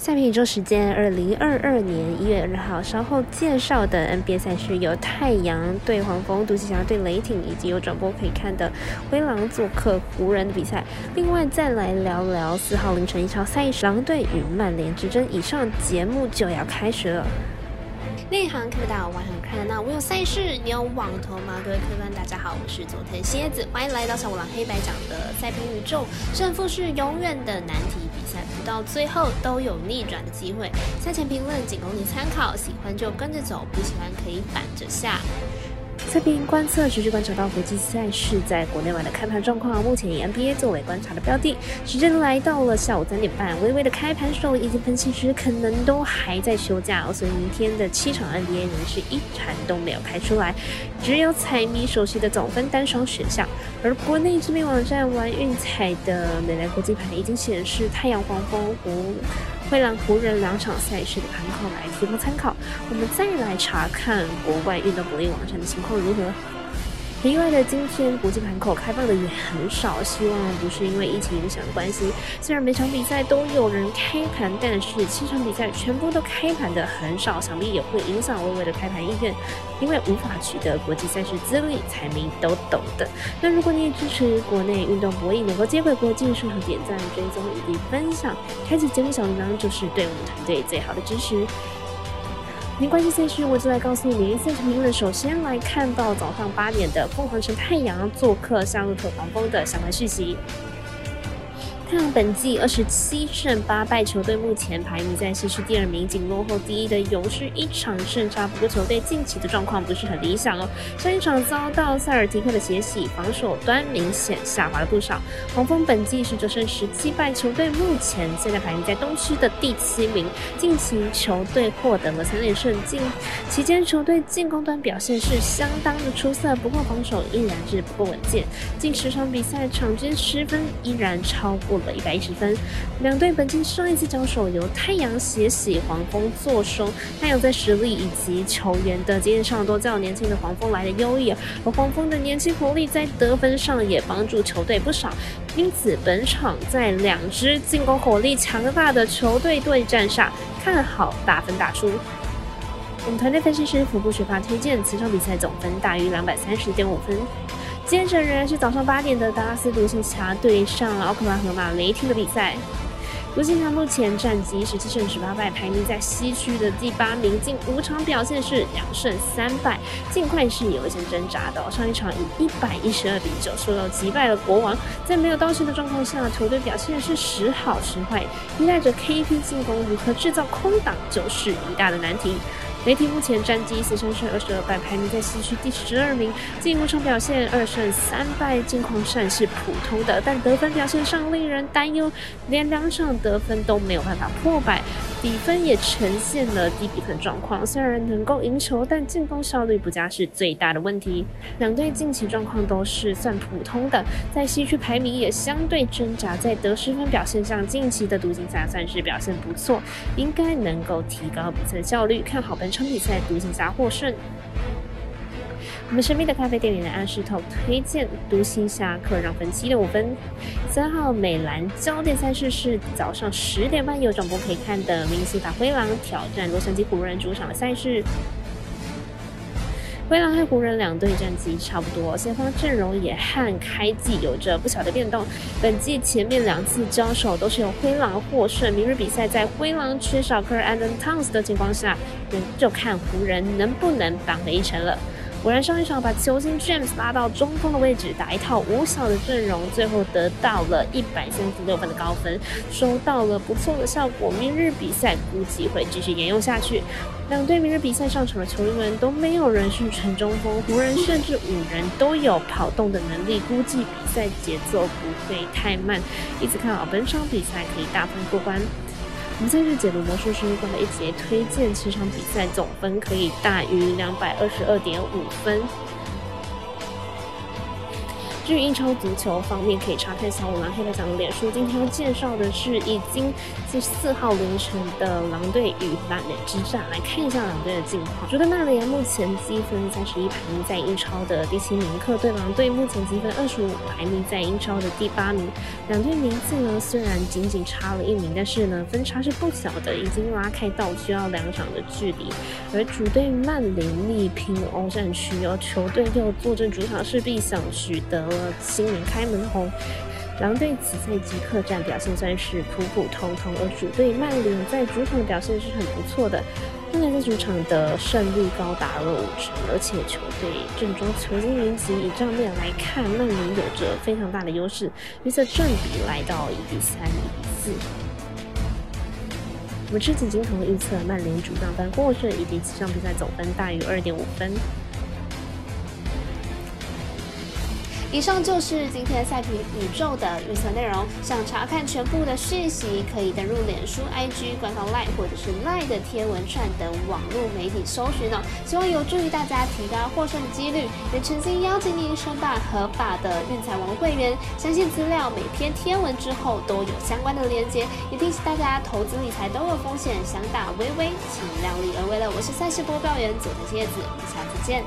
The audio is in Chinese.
下面一周时间，二零二二年一月二号，稍后介绍的 NBA 赛事有太阳对黄蜂、独行侠对雷霆，以及有转播可以看的灰狼做客湖人的比赛。另外再来聊聊四号凌晨一场赛事，狼队与曼联之争。以上节目就要开始了。内行看不到，外行看得到。我有赛事，你有网投吗？各位客官，大家好，我是佐藤蝎子，欢迎来到小五郎黑白讲的赛评宇宙。胜负是永远的难题，赛不到最后都有逆转的机会。赛前评论仅供你参考，喜欢就跟着走，不喜欢可以反着下。测评观测持续观察到国际赛事在国内外的开盘状况，目前以 NBA 作为观察的标的。时间来到了下午三点半，微微的开盘手以及分析师可能都还在休假哦，所以明天的七场 NBA 仍是一盘都没有开出来，只有彩迷熟悉的总分单双选项。而国内知名网站玩运彩的美莱国际盘已经显示太阳黄蜂湖。灰狼湖人两场赛事的盘口来提供参考，我们再来查看国外运动博弈网站的情况如何。意外的，今天国际盘口开放的也很少，希望不是因为疫情影响的关系。虽然每场比赛都有人开盘，但是七场比赛全部都开盘的很少，想必也会影响微微的开盘意愿，因为无法取得国际赛事资历，彩民都懂的。那如果你也支持国内运动博弈能够接轨国际，顺手点赞、追踪以及分享，开启节目小铃铛，就是对我们团队最好的支持。没关系，赛事我就来告诉你赛事评论。首先来看到早上八点的凤凰城太阳做客夏日特黄蜂的相关讯息。太阳本季二十七胜八败，球队目前排名在西区第二名，仅落后第一的勇士一场胜差。不过球队近期的状况不是很理想哦，上一场遭到塞尔提克的血洗，防守端明显下滑了不少。黄蜂本季是九胜十七败，球队目前现在排名在东区的第七名。近期球队获得了三连胜，近期间球队进攻端表现是相当的出色，不过防守依然是不够稳健。近十场比赛场均失分依然超过。了一百一十分，两队本季上一次交手由太阳血洗黄蜂坐收，太阳在实力以及球员的经验上都较年轻的黄蜂来的优异，而黄蜂的年轻活力在得分上也帮助球队不少，因此本场在两支进攻火力强大的球队对战下，看好大分打出。我们团队分析师福布学霸推荐此场比赛总分大于两百三十点五分。接着仍然是早上八点的达拉斯独行侠对上奥克拉荷马雷霆的比赛。独行侠目前战绩十七胜十八败，排名在西区的第八名，近五场表现是两胜三败，尽快是有一些挣扎的。上一场以一百一十二比九输了击败了国王，在没有道歉的状况下，球队表现是时好时坏，依赖着 KP 进攻如何制造空档，就是一大的难题。雷霆目前战绩四胜二十二败，排名在西区第十二名。进攻上表现二胜三败，近况算是普通的，但得分表现上令人担忧，连两场得分都没有办法破百，比分也呈现了低比分状况。虽然能够赢球，但进攻效率不佳是最大的问题。两队近期状况都是算普通的，在西区排名也相对挣扎，在得失分表现上，近期的独行侠算是表现不错，应该能够提高比赛效率。看好本。场比赛独行侠获胜。我们神秘的咖啡店里的安石头推荐独行侠客让分七点五分。三号美兰焦点赛事是早上十点半有转播可以看的明尼苏达灰狼挑战洛杉矶湖人主场的赛事。灰狼和湖人两队战绩差不多，先锋阵容也和开季有着不小的变动。本季前面两次交手都是由灰狼获胜，明日比赛在灰狼缺少科尔安登汤斯的情况下，就看湖人能不能扳回一城了。果然上一场把球星 James 拉到中锋的位置，打一套五小的阵容，最后得到了一百三十六分的高分，收到了不错的效果。明日比赛估计会继续沿用下去。两队明日比赛上场的球员们都没有人是纯中锋，湖人甚至五人都有跑动的能力，估计比赛节奏不会太慢，一直看好本场比赛可以大分过关。我们在日解读魔术师关的一节推荐，这场比赛总分可以大于两百二十二点五分。至于英超足球方面，可以查看小五郎黑白奖的脸书。今天要介绍的是已经在四号凌晨的狼队与曼联之战，来看一下狼队的近况。主队曼联目前积分三十一，排名在英超的第七名；客队狼队目前积分二十五，排名在英超的第八名。两队名次呢虽然仅仅差了一名，但是呢分差是不小的，已经拉开到需要两场的距离。而主队曼联力拼欧战区，而球队又坐镇主场，势必想取得了新年开门红。狼队此赛季客战表现算是普普通通，而主队曼联在主场的表现是很不错的。曼联在主场的胜率高达了五成，而且球队正中球星云集，以账面来看，曼联有着非常大的优势，预测正比来到一比三、一比四。我们吃紧金童预测曼联主场分获胜，以及此场比赛总分大于二点五分。以上就是今天赛评宇宙的预测内容。想查看全部的讯息，可以登入脸书、IG 官方 Line 或者是 Line 的贴文串等网络媒体搜寻哦。希望有助于大家提高获胜的几率。也诚心邀请您申办合法的运财王会员。相信资料每篇贴文之后都有相关的连接。也提醒大家，投资理财都有风险，想打微微，请量力而为了。我是赛事播报员佐藤叶子，我们下次见。